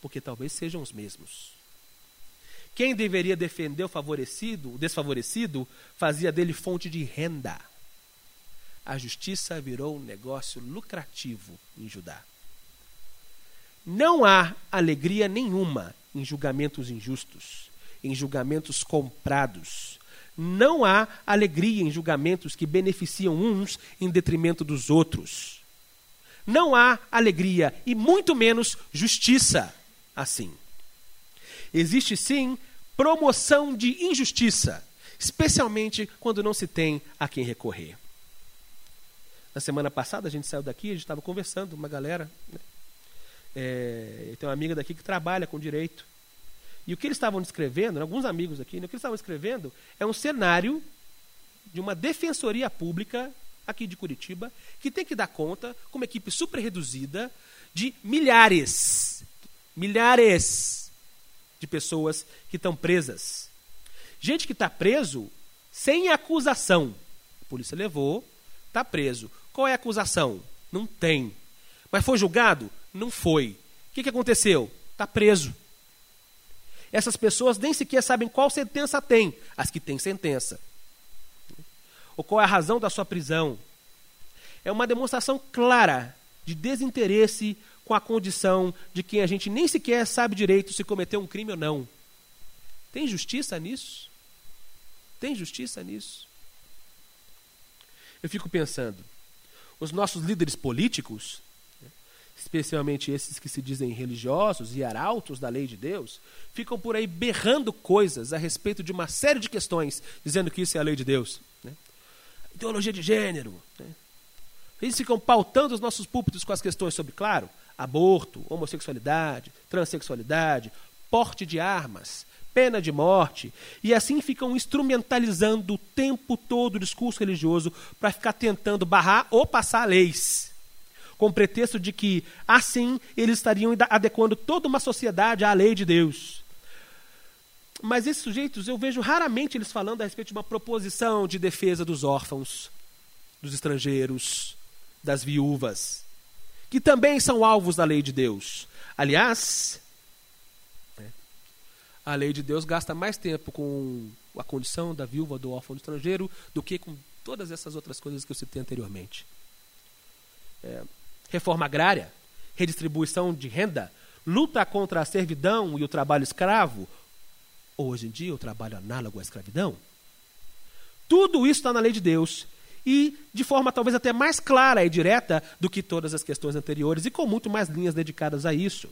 Porque talvez sejam os mesmos. Quem deveria defender o favorecido, o desfavorecido, fazia dele fonte de renda a justiça virou um negócio lucrativo em Judá. Não há alegria nenhuma em julgamentos injustos, em julgamentos comprados. Não há alegria em julgamentos que beneficiam uns em detrimento dos outros. Não há alegria e muito menos justiça assim. Existe sim promoção de injustiça, especialmente quando não se tem a quem recorrer. Na semana passada a gente saiu daqui, a gente estava conversando, uma galera. Né? É, tem uma amiga daqui que trabalha com direito. E o que eles estavam descrevendo, né, alguns amigos aqui, né, o que eles estavam escrevendo é um cenário de uma defensoria pública aqui de Curitiba, que tem que dar conta, com uma equipe super reduzida, de milhares, milhares de pessoas que estão presas. Gente que está preso sem acusação. A polícia levou, está preso. Qual é a acusação? Não tem. Mas foi julgado? Não foi. O que, que aconteceu? Está preso. Essas pessoas nem sequer sabem qual sentença tem, as que têm sentença. Ou qual é a razão da sua prisão. É uma demonstração clara de desinteresse com a condição de quem a gente nem sequer sabe direito se cometeu um crime ou não. Tem justiça nisso? Tem justiça nisso? Eu fico pensando, os nossos líderes políticos, especialmente esses que se dizem religiosos e arautos da lei de Deus, ficam por aí berrando coisas a respeito de uma série de questões, dizendo que isso é a lei de Deus. Né? Ideologia de gênero. Né? Eles ficam pautando os nossos púlpitos com as questões sobre, claro, aborto, homossexualidade, transexualidade, porte de armas, pena de morte, e assim ficam instrumentalizando o tempo todo o discurso religioso para ficar tentando barrar ou passar leis, com pretexto de que, assim, eles estariam adequando toda uma sociedade à lei de Deus. Mas esses sujeitos, eu vejo raramente eles falando a respeito de uma proposição de defesa dos órfãos, dos estrangeiros, das viúvas, que também são alvos da lei de Deus. Aliás, a lei de Deus gasta mais tempo com a condição da viúva, do órfão do estrangeiro, do que com todas essas outras coisas que eu citei anteriormente. É, reforma agrária, redistribuição de renda, luta contra a servidão e o trabalho escravo, ou hoje em dia o trabalho análogo à escravidão. Tudo isso está na lei de Deus e de forma talvez até mais clara e direta do que todas as questões anteriores e com muito mais linhas dedicadas a isso.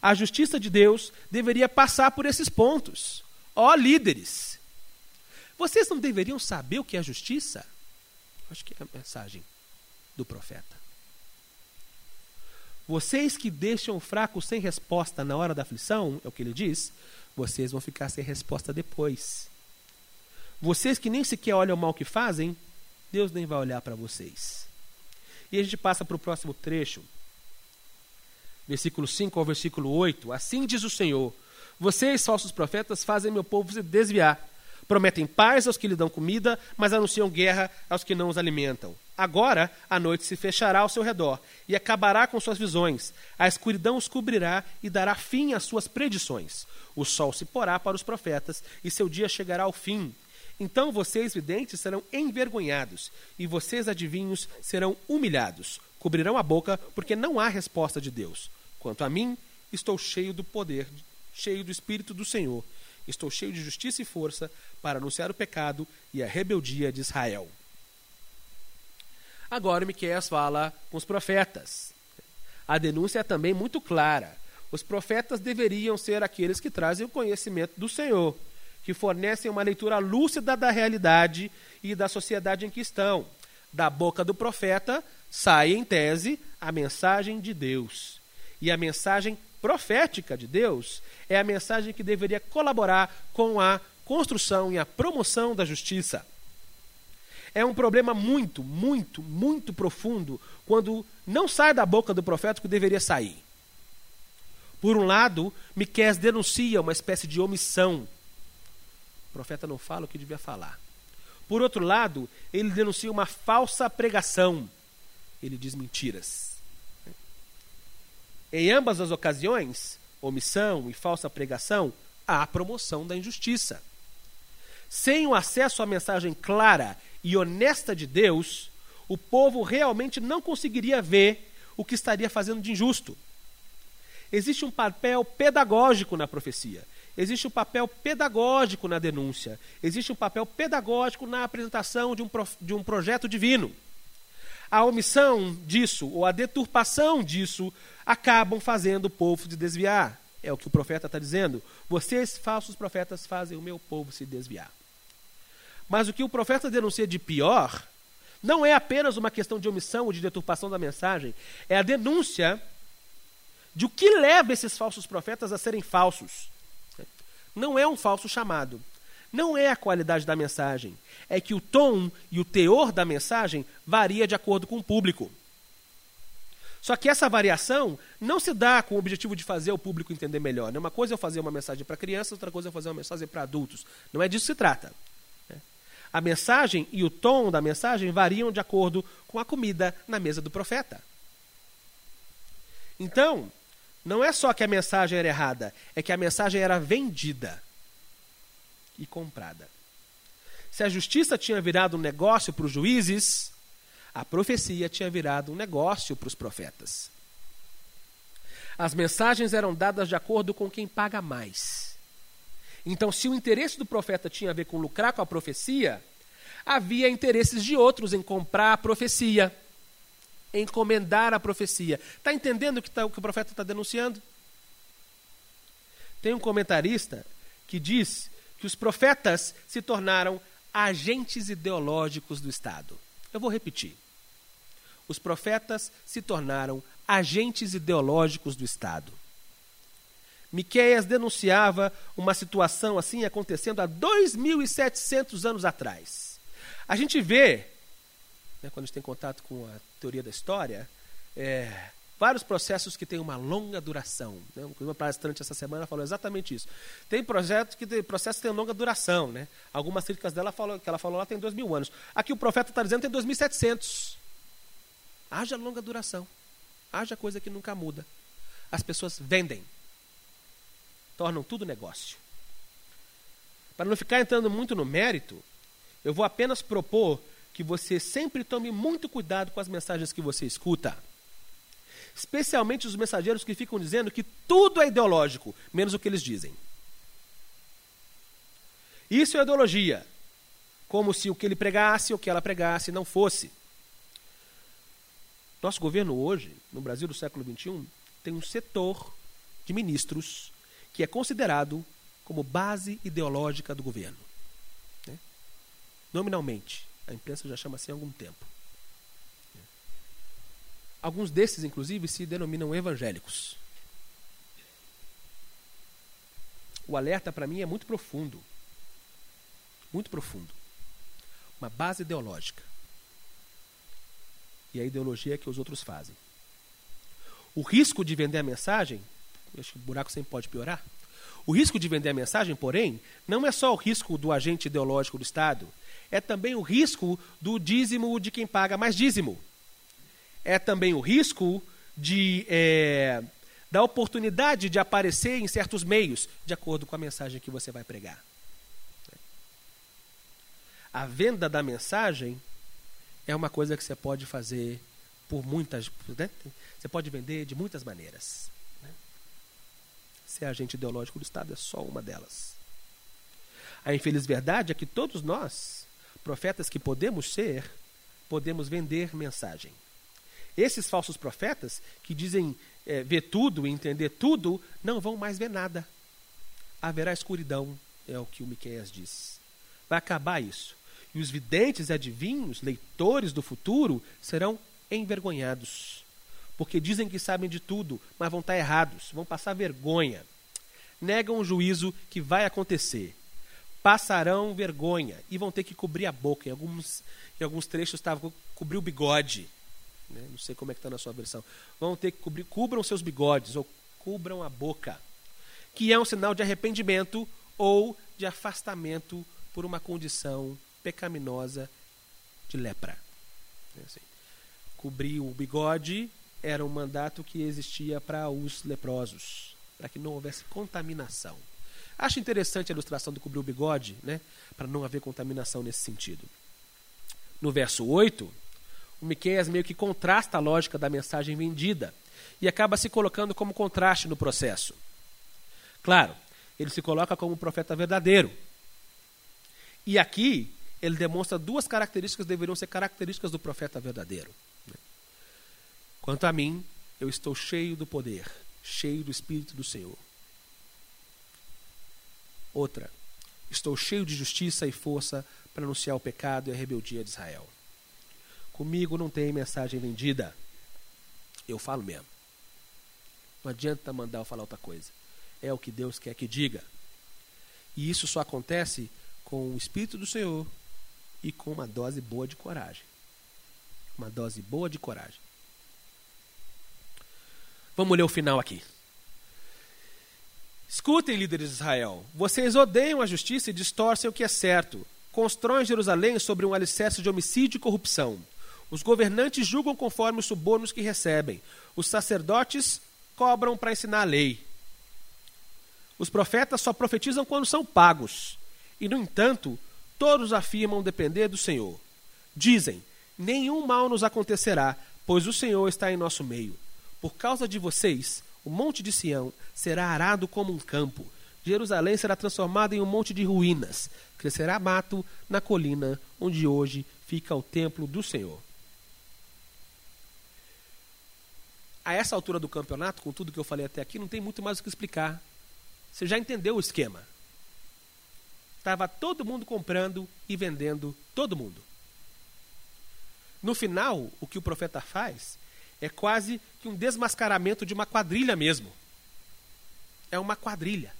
A justiça de Deus deveria passar por esses pontos. Ó líderes, vocês não deveriam saber o que é justiça? Acho que é a mensagem do profeta. Vocês que deixam o fraco sem resposta na hora da aflição, é o que ele diz, vocês vão ficar sem resposta depois. Vocês que nem sequer olham o mal que fazem, Deus nem vai olhar para vocês. E a gente passa para o próximo trecho, versículo 5 ao versículo 8. Assim diz o Senhor: Vocês, falsos profetas, fazem meu povo se desviar. Prometem paz aos que lhe dão comida, mas anunciam guerra aos que não os alimentam. Agora a noite se fechará ao seu redor e acabará com suas visões. A escuridão os cobrirá e dará fim às suas predições. O sol se porá para os profetas e seu dia chegará ao fim. Então vocês, videntes, serão envergonhados e vocês, adivinhos, serão humilhados. Cobrirão a boca porque não há resposta de Deus. Quanto a mim, estou cheio do poder, cheio do Espírito do Senhor. Estou cheio de justiça e força para anunciar o pecado e a rebeldia de Israel. Agora Miqueias fala com os profetas. A denúncia é também muito clara. Os profetas deveriam ser aqueles que trazem o conhecimento do Senhor, que fornecem uma leitura lúcida da realidade e da sociedade em que estão. Da boca do profeta sai, em tese, a mensagem de Deus. E a mensagem profética de Deus é a mensagem que deveria colaborar com a construção e a promoção da justiça. É um problema muito, muito, muito profundo quando não sai da boca do profeta o que deveria sair. Por um lado, Miqués denuncia uma espécie de omissão. O profeta não fala o que devia falar. Por outro lado, ele denuncia uma falsa pregação. Ele diz mentiras. Em ambas as ocasiões, omissão e falsa pregação, há promoção da injustiça. Sem o acesso à mensagem clara e honesta de Deus, o povo realmente não conseguiria ver o que estaria fazendo de injusto. Existe um papel pedagógico na profecia. Existe um papel pedagógico na denúncia. Existe um papel pedagógico na apresentação de um, de um projeto divino. A omissão disso, ou a deturpação disso, acabam fazendo o povo se desviar. É o que o profeta está dizendo. Vocês, falsos profetas, fazem o meu povo se desviar. Mas o que o profeta denuncia de pior não é apenas uma questão de omissão ou de deturpação da mensagem, é a denúncia de o que leva esses falsos profetas a serem falsos. Não é um falso chamado. Não é a qualidade da mensagem. É que o tom e o teor da mensagem varia de acordo com o público. Só que essa variação não se dá com o objetivo de fazer o público entender melhor. Né? Uma coisa é eu fazer uma mensagem para crianças, outra coisa é eu fazer uma mensagem para adultos. Não é disso que se trata. A mensagem e o tom da mensagem variam de acordo com a comida na mesa do profeta. Então, não é só que a mensagem era errada, é que a mensagem era vendida e comprada. Se a justiça tinha virado um negócio para os juízes, a profecia tinha virado um negócio para os profetas. As mensagens eram dadas de acordo com quem paga mais. Então, se o interesse do profeta tinha a ver com lucrar com a profecia, havia interesses de outros em comprar a profecia encomendar a profecia. Está entendendo que, tá, o que o profeta está denunciando? Tem um comentarista que diz que os profetas se tornaram agentes ideológicos do Estado. Eu vou repetir. Os profetas se tornaram agentes ideológicos do Estado. Miqueias denunciava uma situação assim acontecendo há 2.700 anos atrás. A gente vê né, quando a gente tem contato com a teoria da história, é, vários processos que têm uma longa duração. Né? Uma palestrante essa semana falou exatamente isso. Tem projetos que tem, processos que têm longa duração. Né? Algumas críticas dela falou, que ela falou lá tem dois mil anos. Aqui o profeta está dizendo tem 2.700. Haja longa duração. Haja coisa que nunca muda. As pessoas vendem. Tornam tudo negócio. Para não ficar entrando muito no mérito, eu vou apenas propor que você sempre tome muito cuidado com as mensagens que você escuta. Especialmente os mensageiros que ficam dizendo que tudo é ideológico, menos o que eles dizem. Isso é ideologia. Como se o que ele pregasse ou o que ela pregasse não fosse. Nosso governo hoje, no Brasil do século XXI, tem um setor de ministros que é considerado como base ideológica do governo. Né? Nominalmente. A imprensa já chama assim há algum tempo. Alguns desses, inclusive, se denominam evangélicos. O alerta para mim é muito profundo. Muito profundo. Uma base ideológica. E a ideologia é que os outros fazem. O risco de vender a mensagem, acho que buraco sempre pode piorar. O risco de vender a mensagem, porém, não é só o risco do agente ideológico do Estado, é também o risco do dízimo de quem paga mais dízimo. É também o risco de, é, da oportunidade de aparecer em certos meios, de acordo com a mensagem que você vai pregar. A venda da mensagem é uma coisa que você pode fazer por muitas. Né? Você pode vender de muitas maneiras. Ser agente ideológico do Estado é só uma delas. A infeliz verdade é que todos nós profetas que podemos ser, podemos vender mensagem. Esses falsos profetas, que dizem é, ver tudo e entender tudo, não vão mais ver nada. Haverá escuridão, é o que o Miqueias diz. Vai acabar isso. E os videntes e adivinhos, leitores do futuro, serão envergonhados, porque dizem que sabem de tudo, mas vão estar errados, vão passar vergonha. Negam o juízo que vai acontecer. Passarão vergonha e vão ter que cobrir a boca. Em alguns, em alguns trechos estava cobrir o bigode. Né? Não sei como é que está na sua versão. Vão ter que cobrir, cubram seus bigodes ou cubram a boca, que é um sinal de arrependimento ou de afastamento por uma condição pecaminosa de lepra. É assim. Cobrir o bigode era um mandato que existia para os leprosos, para que não houvesse contaminação. Acho interessante a ilustração de cobrir o bigode, né, para não haver contaminação nesse sentido. No verso 8, o Miqueias meio que contrasta a lógica da mensagem vendida e acaba se colocando como contraste no processo. Claro, ele se coloca como um profeta verdadeiro. E aqui ele demonstra duas características que deveriam ser características do profeta verdadeiro. Quanto a mim, eu estou cheio do poder, cheio do Espírito do Senhor. Outra, estou cheio de justiça e força para anunciar o pecado e a rebeldia de Israel. Comigo não tem mensagem vendida. Eu falo mesmo. Não adianta mandar eu falar outra coisa. É o que Deus quer que diga. E isso só acontece com o Espírito do Senhor e com uma dose boa de coragem. Uma dose boa de coragem. Vamos ler o final aqui. Escutem, líderes de Israel. Vocês odeiam a justiça e distorcem o que é certo. Constroem Jerusalém sobre um alicerce de homicídio e corrupção. Os governantes julgam conforme os subornos que recebem. Os sacerdotes cobram para ensinar a lei. Os profetas só profetizam quando são pagos. E, no entanto, todos afirmam depender do Senhor. Dizem: nenhum mal nos acontecerá, pois o Senhor está em nosso meio. Por causa de vocês, o monte de Sião será arado como um campo. Jerusalém será transformada em um monte de ruínas. Crescerá mato na colina onde hoje fica o templo do Senhor. A essa altura do campeonato, com tudo que eu falei até aqui, não tem muito mais o que explicar. Você já entendeu o esquema. Estava todo mundo comprando e vendendo, todo mundo. No final, o que o profeta faz é quase que um desmascaramento de uma quadrilha mesmo. É uma quadrilha.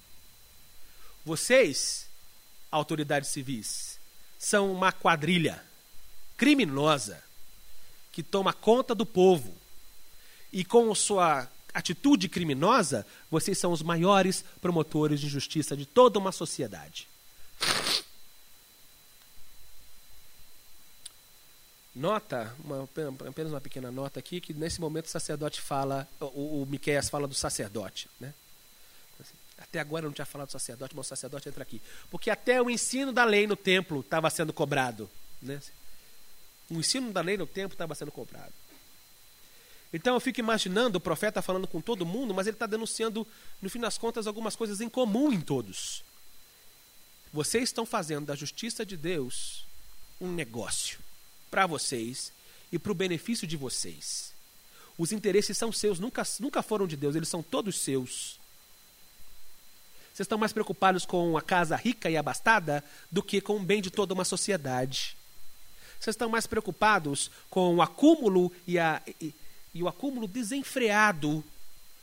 Vocês, autoridades civis, são uma quadrilha criminosa que toma conta do povo. E com sua atitude criminosa, vocês são os maiores promotores de justiça de toda uma sociedade. Nota, uma, apenas uma pequena nota aqui, que nesse momento o sacerdote fala, o, o Miqueias fala do sacerdote. Né? Até agora eu não tinha falado do sacerdote, mas o sacerdote entra aqui. Porque até o ensino da lei no templo estava sendo cobrado. Né? O ensino da lei no templo estava sendo cobrado. Então eu fico imaginando o profeta falando com todo mundo, mas ele está denunciando, no fim das contas, algumas coisas em comum em todos. Vocês estão fazendo da justiça de Deus um negócio para vocês e para o benefício de vocês. Os interesses são seus, nunca, nunca foram de Deus, eles são todos seus. Vocês estão mais preocupados com a casa rica e abastada do que com o bem de toda uma sociedade. Vocês estão mais preocupados com o acúmulo e, a, e, e o acúmulo desenfreado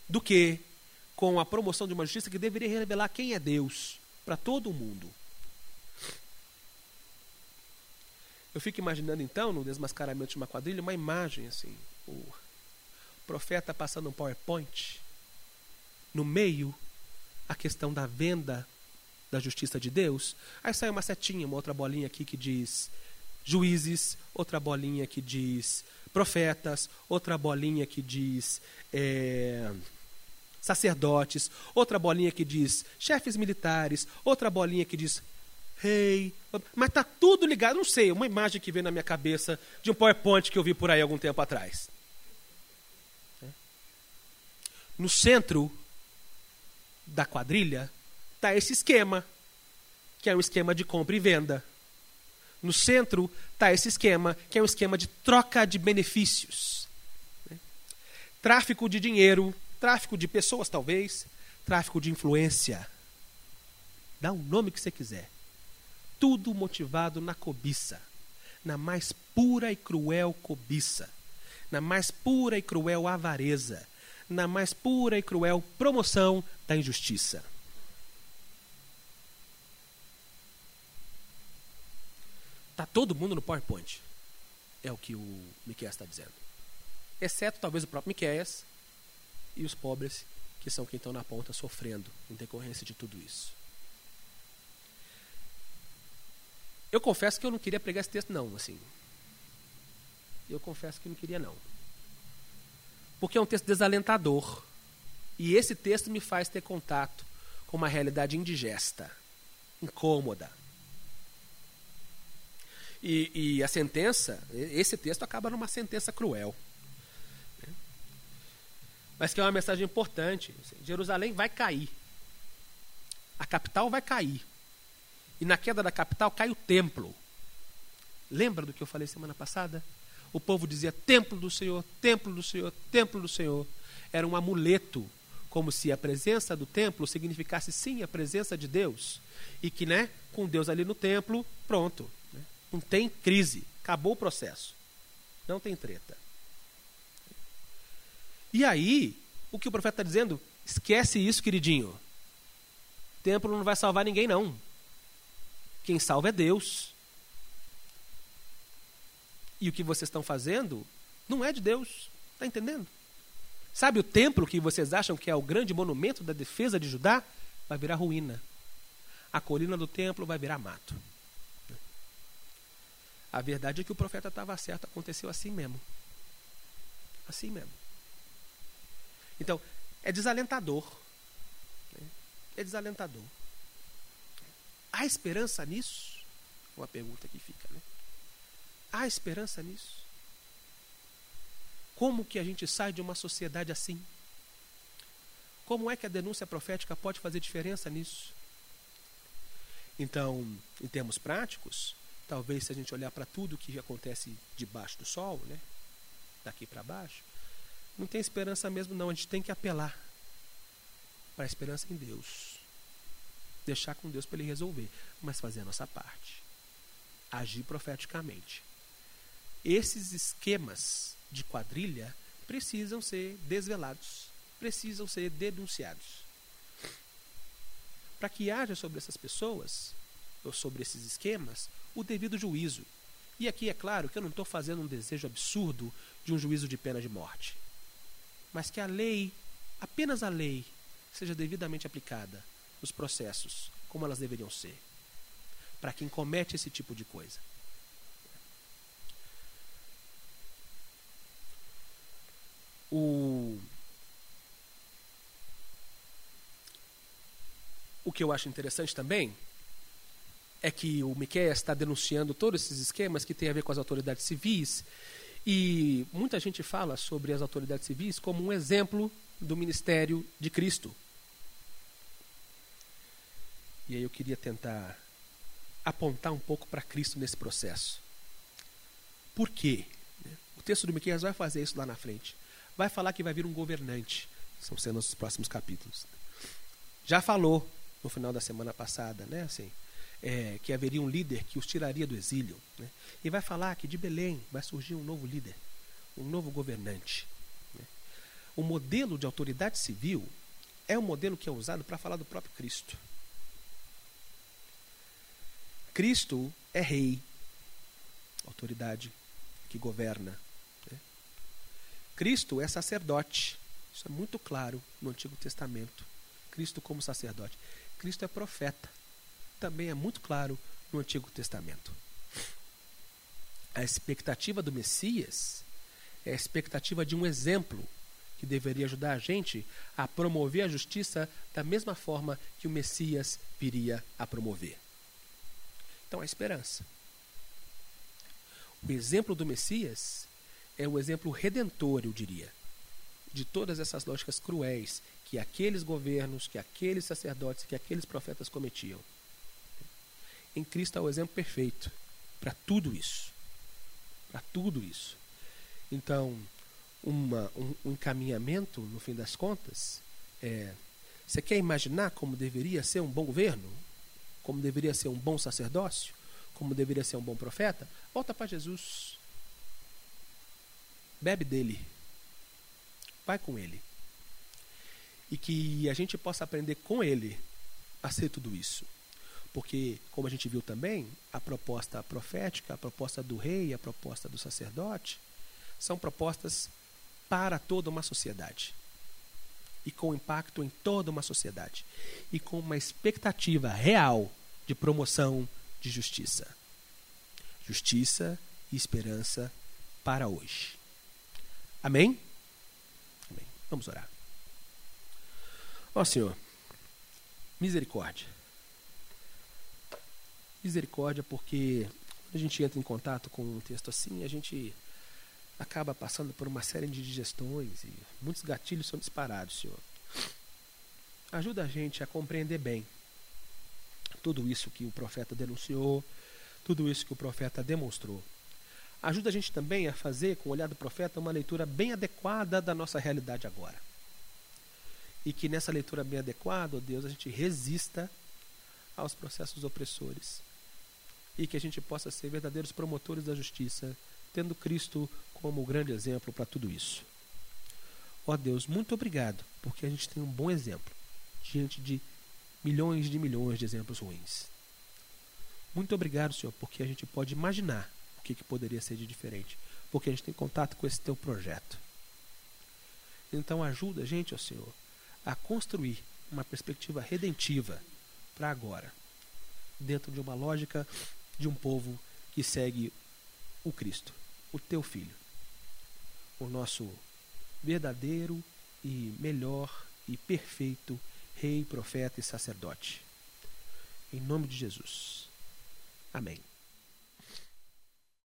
do que com a promoção de uma justiça que deveria revelar quem é Deus para todo o mundo. Eu fico imaginando então, no desmascaramento de uma quadrilha, uma imagem assim: o profeta passando um PowerPoint, no meio, a questão da venda da justiça de Deus. Aí sai uma setinha, uma outra bolinha aqui que diz juízes, outra bolinha que diz profetas, outra bolinha que diz é, sacerdotes, outra bolinha que diz chefes militares, outra bolinha que diz rei. Mas está tudo ligado, não sei, uma imagem que veio na minha cabeça de um PowerPoint que eu vi por aí algum tempo atrás. No centro da quadrilha está esse esquema, que é um esquema de compra e venda. No centro está esse esquema, que é um esquema de troca de benefícios. Tráfico de dinheiro, tráfico de pessoas, talvez, tráfico de influência. Dá o um nome que você quiser tudo motivado na cobiça, na mais pura e cruel cobiça, na mais pura e cruel avareza, na mais pura e cruel promoção da injustiça. Está todo mundo no PowerPoint. É o que o Miqueias está dizendo. Exceto talvez o próprio Miqueias e os pobres, que são quem estão na ponta sofrendo em decorrência de tudo isso. Eu confesso que eu não queria pregar esse texto, não, assim. Eu confesso que não queria, não. Porque é um texto desalentador. E esse texto me faz ter contato com uma realidade indigesta, incômoda. E, e a sentença, esse texto acaba numa sentença cruel. Mas que é uma mensagem importante. Jerusalém vai cair. A capital vai cair. E na queda da capital cai o templo. Lembra do que eu falei semana passada? O povo dizia templo do Senhor, templo do Senhor, templo do Senhor. Era um amuleto, como se a presença do templo significasse sim a presença de Deus. E que, né, com Deus ali no templo, pronto. Né? Não tem crise, acabou o processo. Não tem treta. E aí, o que o profeta está dizendo? Esquece isso, queridinho. Templo não vai salvar ninguém, não. Quem salva é Deus. E o que vocês estão fazendo não é de Deus. Está entendendo? Sabe o templo que vocês acham que é o grande monumento da defesa de Judá? Vai virar ruína. A colina do templo vai virar mato. A verdade é que o profeta estava certo, aconteceu assim mesmo. Assim mesmo. Então, é desalentador. É desalentador. Há esperança nisso? Uma pergunta que fica, né? Há esperança nisso? Como que a gente sai de uma sociedade assim? Como é que a denúncia profética pode fazer diferença nisso? Então, em termos práticos, talvez se a gente olhar para tudo que acontece debaixo do sol, né, daqui para baixo, não tem esperança mesmo não, a gente tem que apelar para a esperança em Deus deixar com Deus para Ele resolver, mas fazer a nossa parte. Agir profeticamente. Esses esquemas de quadrilha precisam ser desvelados, precisam ser denunciados. Para que haja sobre essas pessoas, ou sobre esses esquemas, o devido juízo. E aqui é claro que eu não estou fazendo um desejo absurdo de um juízo de pena de morte. Mas que a lei, apenas a lei, seja devidamente aplicada os processos como elas deveriam ser. Para quem comete esse tipo de coisa. O, o que eu acho interessante também é que o Miquel está denunciando todos esses esquemas que têm a ver com as autoridades civis e muita gente fala sobre as autoridades civis como um exemplo do ministério de Cristo. E aí eu queria tentar apontar um pouco para Cristo nesse processo. Por quê? O texto do Miqueias vai fazer isso lá na frente. Vai falar que vai vir um governante. São cenas dos próximos capítulos. Já falou no final da semana passada, né? Assim, é, que haveria um líder que os tiraria do exílio. Né? E vai falar que de Belém vai surgir um novo líder, um novo governante. Né? O modelo de autoridade civil é um modelo que é usado para falar do próprio Cristo. Cristo é rei, autoridade que governa. Né? Cristo é sacerdote. Isso é muito claro no Antigo Testamento. Cristo como sacerdote. Cristo é profeta. Também é muito claro no Antigo Testamento. A expectativa do Messias é a expectativa de um exemplo que deveria ajudar a gente a promover a justiça da mesma forma que o Messias viria a promover. Então, a esperança. O exemplo do Messias é o exemplo redentor, eu diria, de todas essas lógicas cruéis que aqueles governos, que aqueles sacerdotes, que aqueles profetas cometiam. Em Cristo há o exemplo perfeito para tudo isso. Para tudo isso. Então, uma, um, um encaminhamento, no fim das contas, é: você quer imaginar como deveria ser um bom governo? Como deveria ser um bom sacerdócio, como deveria ser um bom profeta, volta para Jesus. bebe dele, vai com ele. E que a gente possa aprender com ele a ser tudo isso. Porque, como a gente viu também, a proposta profética, a proposta do rei, a proposta do sacerdote, são propostas para toda uma sociedade. E com impacto em toda uma sociedade. E com uma expectativa real de promoção de justiça. Justiça e esperança para hoje. Amém? Amém. Vamos orar. Ó Senhor, misericórdia. Misericórdia, porque a gente entra em contato com um texto assim, a gente acaba passando por uma série de digestões e muitos gatilhos são disparados, Senhor. Ajuda a gente a compreender bem tudo isso que o profeta denunciou, tudo isso que o profeta demonstrou. Ajuda a gente também a fazer, com o olhar do profeta, uma leitura bem adequada da nossa realidade agora. E que nessa leitura bem adequada, ó Deus, a gente resista aos processos opressores. E que a gente possa ser verdadeiros promotores da justiça, tendo Cristo como o grande exemplo para tudo isso. Ó Deus, muito obrigado, porque a gente tem um bom exemplo diante de milhões de milhões de exemplos ruins. Muito obrigado, Senhor, porque a gente pode imaginar o que, que poderia ser de diferente, porque a gente tem contato com esse teu projeto. Então ajuda a gente, ó Senhor, a construir uma perspectiva redentiva para agora, dentro de uma lógica de um povo que segue o Cristo, o teu filho, o nosso verdadeiro e melhor e perfeito rei, profeta e sacerdote. Em nome de Jesus. Amém.